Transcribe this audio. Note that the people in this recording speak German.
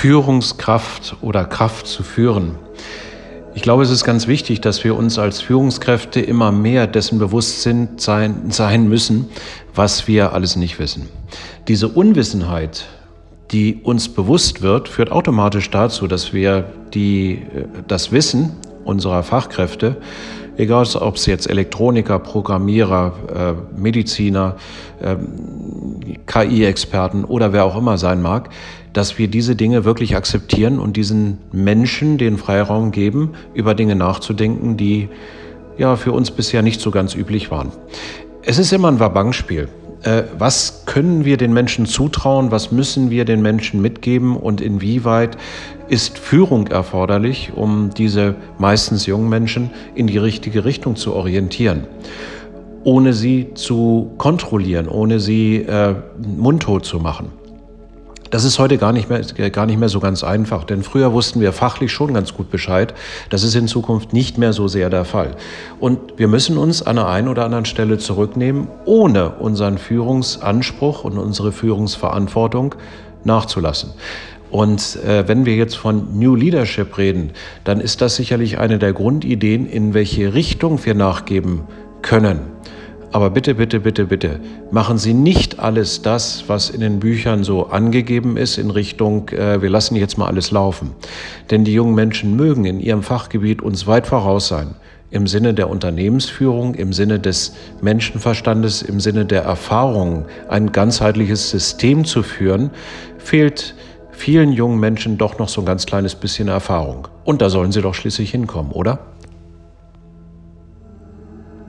Führungskraft oder Kraft zu führen. Ich glaube, es ist ganz wichtig, dass wir uns als Führungskräfte immer mehr dessen bewusst sind, sein, sein müssen, was wir alles nicht wissen. Diese Unwissenheit, die uns bewusst wird, führt automatisch dazu, dass wir die, das Wissen unserer Fachkräfte, egal ob es jetzt Elektroniker, Programmierer, äh, Mediziner, äh, KI-Experten oder wer auch immer sein mag, dass wir diese Dinge wirklich akzeptieren und diesen Menschen den Freiraum geben, über Dinge nachzudenken, die ja für uns bisher nicht so ganz üblich waren. Es ist immer ein Wabangspiel. Äh, was können wir den Menschen zutrauen? Was müssen wir den Menschen mitgeben? Und inwieweit ist Führung erforderlich, um diese meistens jungen Menschen in die richtige Richtung zu orientieren? Ohne sie zu kontrollieren, ohne sie äh, mundtot zu machen. Das ist heute gar nicht, mehr, gar nicht mehr so ganz einfach, denn früher wussten wir fachlich schon ganz gut Bescheid. Das ist in Zukunft nicht mehr so sehr der Fall. Und wir müssen uns an der einen oder anderen Stelle zurücknehmen, ohne unseren Führungsanspruch und unsere Führungsverantwortung nachzulassen. Und äh, wenn wir jetzt von New Leadership reden, dann ist das sicherlich eine der Grundideen, in welche Richtung wir nachgeben können. Aber bitte, bitte, bitte, bitte, machen Sie nicht alles das, was in den Büchern so angegeben ist, in Richtung, äh, wir lassen jetzt mal alles laufen. Denn die jungen Menschen mögen in ihrem Fachgebiet uns weit voraus sein. Im Sinne der Unternehmensführung, im Sinne des Menschenverstandes, im Sinne der Erfahrung, ein ganzheitliches System zu führen, fehlt vielen jungen Menschen doch noch so ein ganz kleines bisschen Erfahrung. Und da sollen sie doch schließlich hinkommen, oder?